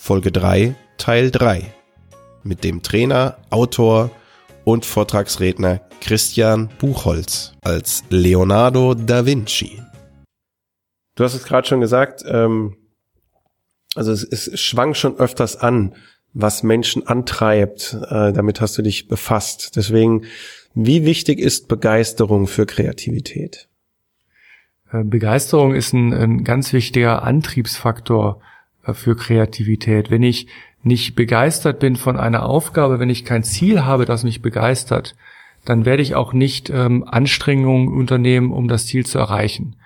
Folge 3, Teil 3 mit dem Trainer, Autor und Vortragsredner Christian Buchholz als Leonardo da Vinci. Du hast es gerade schon gesagt, ähm, also es, es schwang schon öfters an, was Menschen antreibt. Äh, damit hast du dich befasst. Deswegen, wie wichtig ist Begeisterung für Kreativität? Äh, Begeisterung ist ein, ein ganz wichtiger Antriebsfaktor äh, für Kreativität. Wenn ich nicht begeistert bin von einer Aufgabe, wenn ich kein Ziel habe, das mich begeistert, dann werde ich auch nicht ähm, Anstrengungen unternehmen, um das Ziel zu erreichen.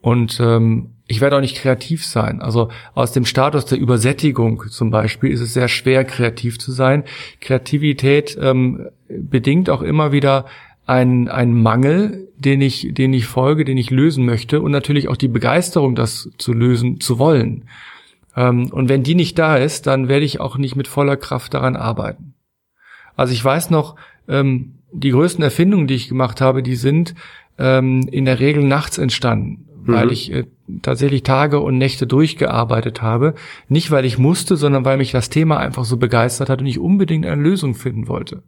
Und ähm, ich werde auch nicht kreativ sein. Also aus dem Status der Übersättigung zum Beispiel ist es sehr schwer, kreativ zu sein. Kreativität ähm, bedingt auch immer wieder einen, einen Mangel, den ich, den ich folge, den ich lösen möchte und natürlich auch die Begeisterung, das zu lösen zu wollen. Ähm, und wenn die nicht da ist, dann werde ich auch nicht mit voller Kraft daran arbeiten. Also ich weiß noch, ähm, die größten Erfindungen, die ich gemacht habe, die sind ähm, in der Regel nachts entstanden, mhm. weil ich äh, tatsächlich Tage und Nächte durchgearbeitet habe. Nicht, weil ich musste, sondern weil mich das Thema einfach so begeistert hat und ich unbedingt eine Lösung finden wollte.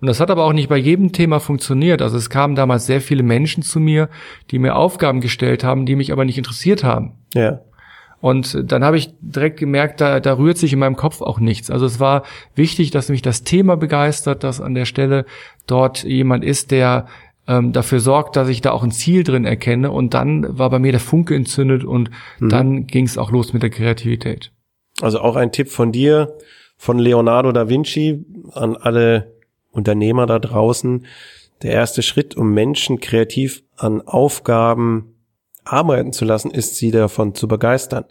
Und das hat aber auch nicht bei jedem Thema funktioniert. Also es kamen damals sehr viele Menschen zu mir, die mir Aufgaben gestellt haben, die mich aber nicht interessiert haben. Ja. Und dann habe ich direkt gemerkt, da, da rührt sich in meinem Kopf auch nichts. Also es war wichtig, dass mich das Thema begeistert, dass an der Stelle dort jemand ist, der ähm, dafür sorgt, dass ich da auch ein Ziel drin erkenne. Und dann war bei mir der Funke entzündet und mhm. dann ging es auch los mit der Kreativität. Also auch ein Tipp von dir, von Leonardo da Vinci an alle Unternehmer da draußen. Der erste Schritt, um Menschen kreativ an Aufgaben arbeiten zu lassen, ist sie davon zu begeistern.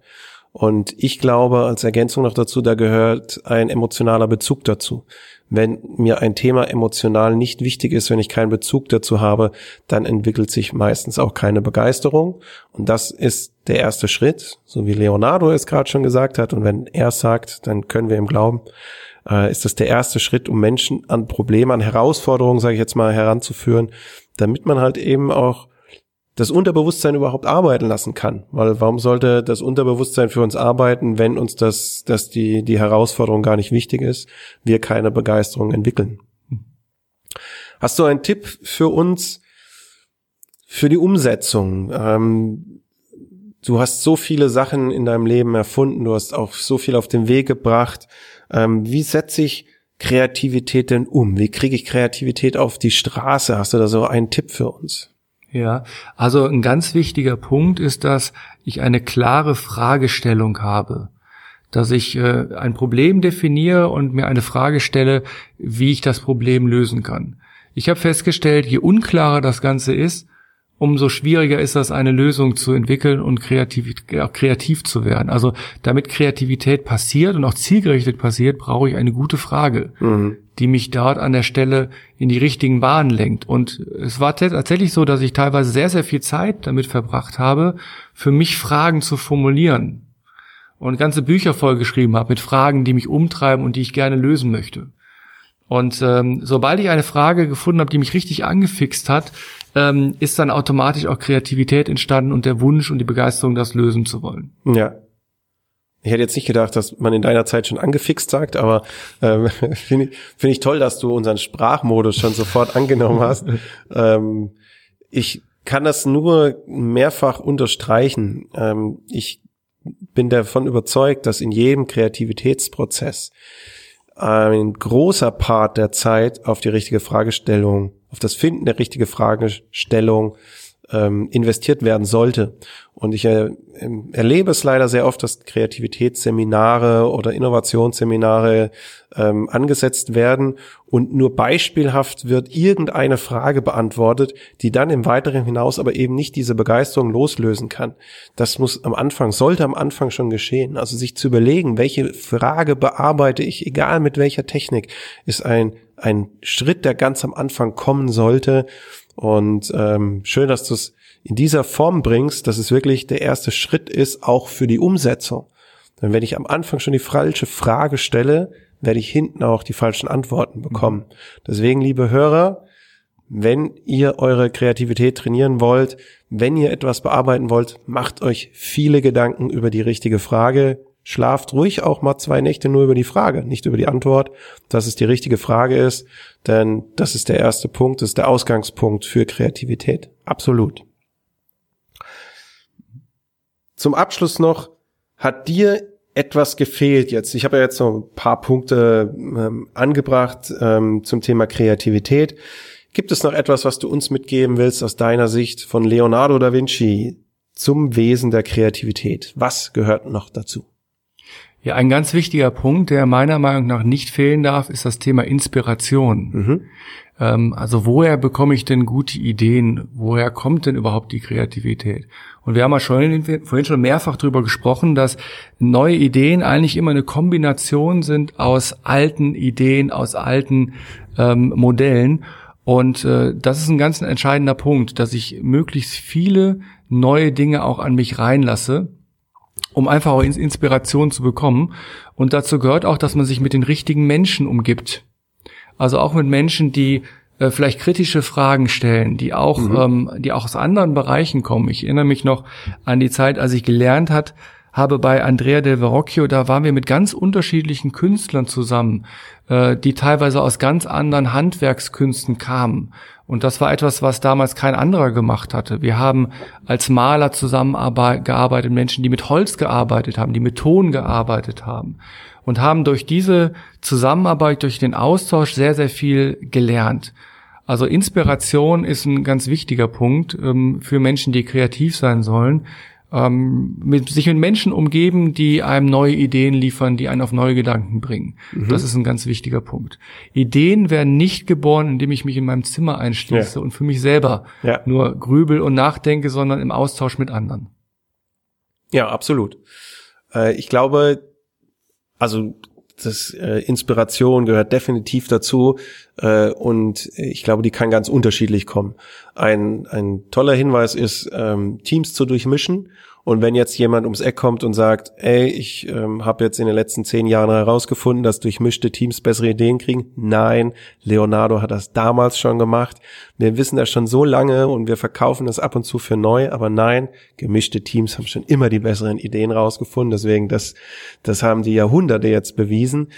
Und ich glaube, als Ergänzung noch dazu, da gehört ein emotionaler Bezug dazu. Wenn mir ein Thema emotional nicht wichtig ist, wenn ich keinen Bezug dazu habe, dann entwickelt sich meistens auch keine Begeisterung. Und das ist der erste Schritt, so wie Leonardo es gerade schon gesagt hat. Und wenn er sagt, dann können wir ihm glauben, äh, ist das der erste Schritt, um Menschen an Probleme, an Herausforderungen, sage ich jetzt mal, heranzuführen, damit man halt eben auch das Unterbewusstsein überhaupt arbeiten lassen kann. Weil warum sollte das Unterbewusstsein für uns arbeiten, wenn uns das, dass die, die Herausforderung gar nicht wichtig ist, wir keine Begeisterung entwickeln? Hast du einen Tipp für uns für die Umsetzung? Ähm, du hast so viele Sachen in deinem Leben erfunden, du hast auch so viel auf den Weg gebracht. Ähm, wie setze ich Kreativität denn um? Wie kriege ich Kreativität auf die Straße? Hast du da so einen Tipp für uns? Ja, also ein ganz wichtiger Punkt ist, dass ich eine klare Fragestellung habe, dass ich äh, ein Problem definiere und mir eine Frage stelle, wie ich das Problem lösen kann. Ich habe festgestellt, je unklarer das Ganze ist, umso schwieriger ist das, eine Lösung zu entwickeln und kreativ, kreativ zu werden. Also damit Kreativität passiert und auch zielgerichtet passiert, brauche ich eine gute Frage, mhm. Die mich dort an der Stelle in die richtigen Bahnen lenkt. Und es war tatsächlich so, dass ich teilweise sehr, sehr viel Zeit damit verbracht habe, für mich Fragen zu formulieren und ganze Bücher vollgeschrieben habe mit Fragen, die mich umtreiben und die ich gerne lösen möchte. Und ähm, sobald ich eine Frage gefunden habe, die mich richtig angefixt hat, ähm, ist dann automatisch auch Kreativität entstanden und der Wunsch und die Begeisterung, das lösen zu wollen. Ja. Ich hätte jetzt nicht gedacht, dass man in deiner Zeit schon angefixt sagt, aber ähm, finde ich, find ich toll, dass du unseren Sprachmodus schon sofort angenommen hast. ähm, ich kann das nur mehrfach unterstreichen. Ähm, ich bin davon überzeugt, dass in jedem Kreativitätsprozess ein großer Part der Zeit auf die richtige Fragestellung, auf das Finden der richtigen Fragestellung ähm, investiert werden sollte. Und ich äh, erlebe es leider sehr oft, dass Kreativitätsseminare oder Innovationsseminare ähm, angesetzt werden und nur beispielhaft wird irgendeine Frage beantwortet, die dann im Weiteren hinaus aber eben nicht diese Begeisterung loslösen kann. Das muss am Anfang, sollte am Anfang schon geschehen. Also sich zu überlegen, welche Frage bearbeite ich, egal mit welcher Technik, ist ein, ein Schritt, der ganz am Anfang kommen sollte. Und ähm, schön, dass du es in dieser Form bringst, dass es wirklich der erste Schritt ist, auch für die Umsetzung. Denn wenn ich am Anfang schon die falsche Frage stelle, werde ich hinten auch die falschen Antworten bekommen. Deswegen, liebe Hörer, wenn ihr eure Kreativität trainieren wollt, wenn ihr etwas bearbeiten wollt, macht euch viele Gedanken über die richtige Frage, schlaft ruhig auch mal zwei Nächte nur über die Frage, nicht über die Antwort, dass es die richtige Frage ist, denn das ist der erste Punkt, das ist der Ausgangspunkt für Kreativität. Absolut. Zum Abschluss noch, hat dir etwas gefehlt jetzt? Ich habe ja jetzt so ein paar Punkte ähm, angebracht ähm, zum Thema Kreativität. Gibt es noch etwas, was du uns mitgeben willst aus deiner Sicht von Leonardo da Vinci zum Wesen der Kreativität? Was gehört noch dazu? Ja, ein ganz wichtiger Punkt, der meiner Meinung nach nicht fehlen darf, ist das Thema Inspiration. Mhm. Ähm, also woher bekomme ich denn gute Ideen? Woher kommt denn überhaupt die Kreativität? Und wir haben ja schon, vorhin schon mehrfach darüber gesprochen, dass neue Ideen eigentlich immer eine Kombination sind aus alten Ideen, aus alten ähm, Modellen. Und äh, das ist ein ganz entscheidender Punkt, dass ich möglichst viele neue Dinge auch an mich reinlasse um einfach auch Inspiration zu bekommen. Und dazu gehört auch, dass man sich mit den richtigen Menschen umgibt. Also auch mit Menschen, die äh, vielleicht kritische Fragen stellen, die auch, mhm. ähm, die auch aus anderen Bereichen kommen. Ich erinnere mich noch an die Zeit, als ich gelernt hat, habe bei Andrea del Verrocchio, da waren wir mit ganz unterschiedlichen Künstlern zusammen, äh, die teilweise aus ganz anderen Handwerkskünsten kamen. Und das war etwas, was damals kein anderer gemacht hatte. Wir haben als Maler zusammengearbeitet, Menschen, die mit Holz gearbeitet haben, die mit Ton gearbeitet haben und haben durch diese Zusammenarbeit, durch den Austausch sehr, sehr viel gelernt. Also Inspiration ist ein ganz wichtiger Punkt ähm, für Menschen, die kreativ sein sollen ähm, mit, sich mit Menschen umgeben, die einem neue Ideen liefern, die einen auf neue Gedanken bringen. Mhm. Das ist ein ganz wichtiger Punkt. Ideen werden nicht geboren, indem ich mich in meinem Zimmer einschließe ja. und für mich selber ja. nur grübel und nachdenke, sondern im Austausch mit anderen. Ja, absolut. Äh, ich glaube, also das äh, Inspiration gehört definitiv dazu äh, und ich glaube, die kann ganz unterschiedlich kommen. Ein, ein toller Hinweis ist, ähm, Teams zu durchmischen und wenn jetzt jemand ums Eck kommt und sagt, ey, ich ähm, habe jetzt in den letzten zehn Jahren herausgefunden, dass durchmischte Teams bessere Ideen kriegen. Nein, Leonardo hat das damals schon gemacht. Wir wissen das schon so lange und wir verkaufen das ab und zu für neu. Aber nein, gemischte Teams haben schon immer die besseren Ideen rausgefunden. Deswegen, das, das haben die Jahrhunderte jetzt bewiesen.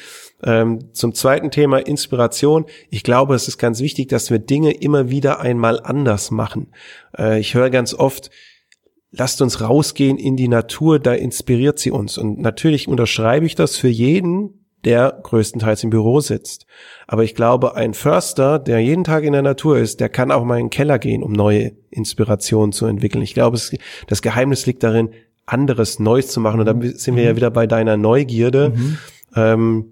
Ähm, zum zweiten Thema Inspiration. Ich glaube, es ist ganz wichtig, dass wir Dinge immer wieder einmal anders machen. Äh, ich höre ganz oft, lasst uns rausgehen in die Natur, da inspiriert sie uns. Und natürlich unterschreibe ich das für jeden, der größtenteils im Büro sitzt. Aber ich glaube, ein Förster, der jeden Tag in der Natur ist, der kann auch mal in den Keller gehen, um neue Inspirationen zu entwickeln. Ich glaube, es, das Geheimnis liegt darin, anderes Neues zu machen. Und da sind wir ja mhm. wieder bei deiner Neugierde. Mhm. Ähm,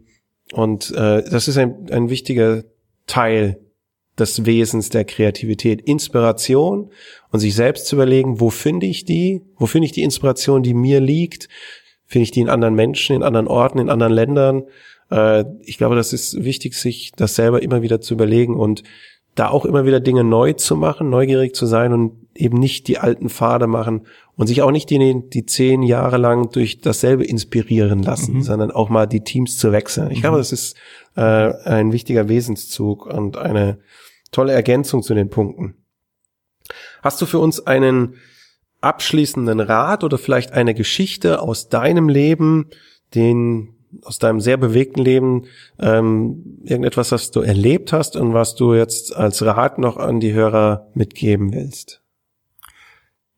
und äh, das ist ein, ein wichtiger Teil des Wesens der Kreativität. Inspiration und sich selbst zu überlegen, wo finde ich die? Wo finde ich die Inspiration, die mir liegt? Finde ich die in anderen Menschen, in anderen Orten, in anderen Ländern? Äh, ich glaube, das ist wichtig, sich das selber immer wieder zu überlegen und da auch immer wieder Dinge neu zu machen, neugierig zu sein und eben nicht die alten Pfade machen und sich auch nicht die, die zehn Jahre lang durch dasselbe inspirieren lassen, mhm. sondern auch mal die Teams zu wechseln. Ich mhm. glaube, das ist äh, ein wichtiger Wesenszug und eine Tolle Ergänzung zu den Punkten. Hast du für uns einen abschließenden Rat oder vielleicht eine Geschichte aus deinem Leben, den aus deinem sehr bewegten Leben ähm, irgendetwas, was du erlebt hast und was du jetzt als Rat noch an die Hörer mitgeben willst?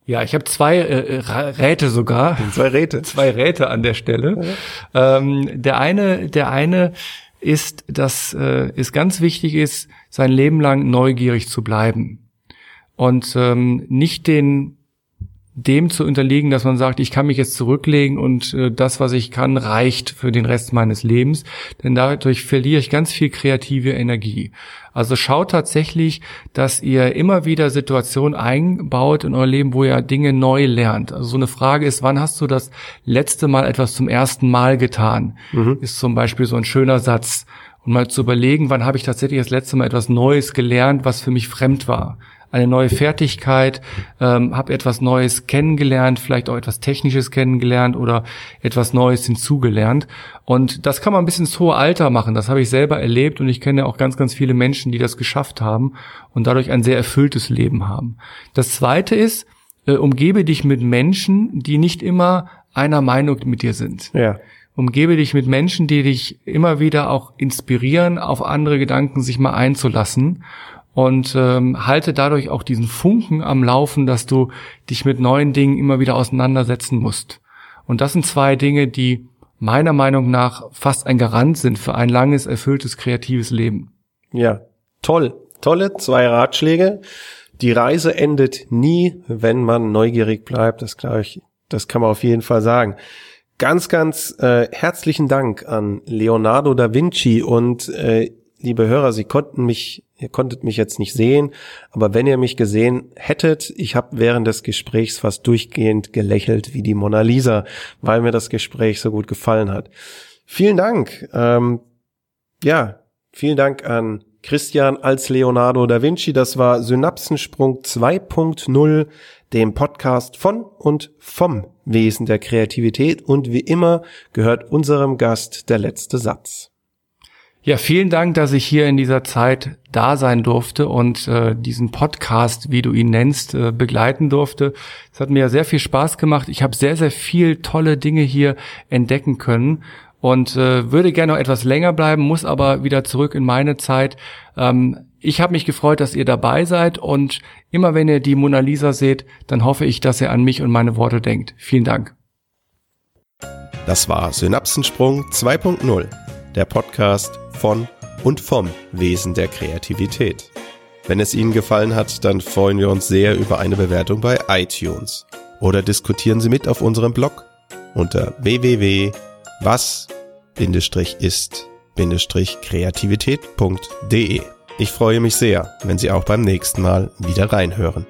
Ja, ich habe zwei äh, Räte sogar. Zwei Räte. zwei Räte an der Stelle. Ja. Ähm, der eine, der eine ist, dass äh, es ganz wichtig ist, sein Leben lang neugierig zu bleiben und ähm, nicht den dem zu unterliegen, dass man sagt, ich kann mich jetzt zurücklegen und äh, das, was ich kann, reicht für den Rest meines Lebens, denn dadurch verliere ich ganz viel kreative Energie. Also schaut tatsächlich, dass ihr immer wieder Situationen einbaut in euer Leben, wo ihr Dinge neu lernt. Also so eine Frage ist, wann hast du das letzte Mal etwas zum ersten Mal getan? Mhm. Ist zum Beispiel so ein schöner Satz. Und mal zu überlegen, wann habe ich tatsächlich das letzte Mal etwas Neues gelernt, was für mich fremd war eine neue Fertigkeit, ähm, habe etwas Neues kennengelernt, vielleicht auch etwas Technisches kennengelernt oder etwas Neues hinzugelernt. Und das kann man bis ins hohe Alter machen. Das habe ich selber erlebt und ich kenne auch ganz, ganz viele Menschen, die das geschafft haben und dadurch ein sehr erfülltes Leben haben. Das Zweite ist, äh, umgebe dich mit Menschen, die nicht immer einer Meinung mit dir sind. Ja. Umgebe dich mit Menschen, die dich immer wieder auch inspirieren, auf andere Gedanken sich mal einzulassen und ähm, halte dadurch auch diesen Funken am Laufen, dass du dich mit neuen Dingen immer wieder auseinandersetzen musst. Und das sind zwei Dinge, die meiner Meinung nach fast ein Garant sind für ein langes, erfülltes, kreatives Leben. Ja, toll. Tolle zwei Ratschläge. Die Reise endet nie, wenn man neugierig bleibt. Das glaube ich, das kann man auf jeden Fall sagen. Ganz, ganz äh, herzlichen Dank an Leonardo da Vinci und äh, liebe Hörer, Sie konnten mich, ihr konntet mich jetzt nicht sehen, aber wenn ihr mich gesehen hättet, ich habe während des Gesprächs fast durchgehend gelächelt wie die Mona Lisa, weil mir das Gespräch so gut gefallen hat. Vielen Dank. Ähm, ja, vielen Dank an Christian als Leonardo da Vinci. Das war Synapsensprung 2.0, dem Podcast von und vom Wesen der Kreativität. Und wie immer gehört unserem Gast der letzte Satz. Ja, vielen Dank, dass ich hier in dieser Zeit da sein durfte und äh, diesen Podcast, wie du ihn nennst, äh, begleiten durfte. Es hat mir sehr viel Spaß gemacht. Ich habe sehr, sehr viel tolle Dinge hier entdecken können und äh, würde gerne noch etwas länger bleiben, muss aber wieder zurück in meine Zeit. Ähm, ich habe mich gefreut, dass ihr dabei seid und immer wenn ihr die Mona Lisa seht, dann hoffe ich, dass ihr an mich und meine Worte denkt. Vielen Dank. Das war Synapsensprung 2.0, der Podcast von und vom Wesen der Kreativität. Wenn es Ihnen gefallen hat, dann freuen wir uns sehr über eine Bewertung bei iTunes. Oder diskutieren Sie mit auf unserem Blog unter www.was-ist-kreativität.de. Ich freue mich sehr, wenn Sie auch beim nächsten Mal wieder reinhören.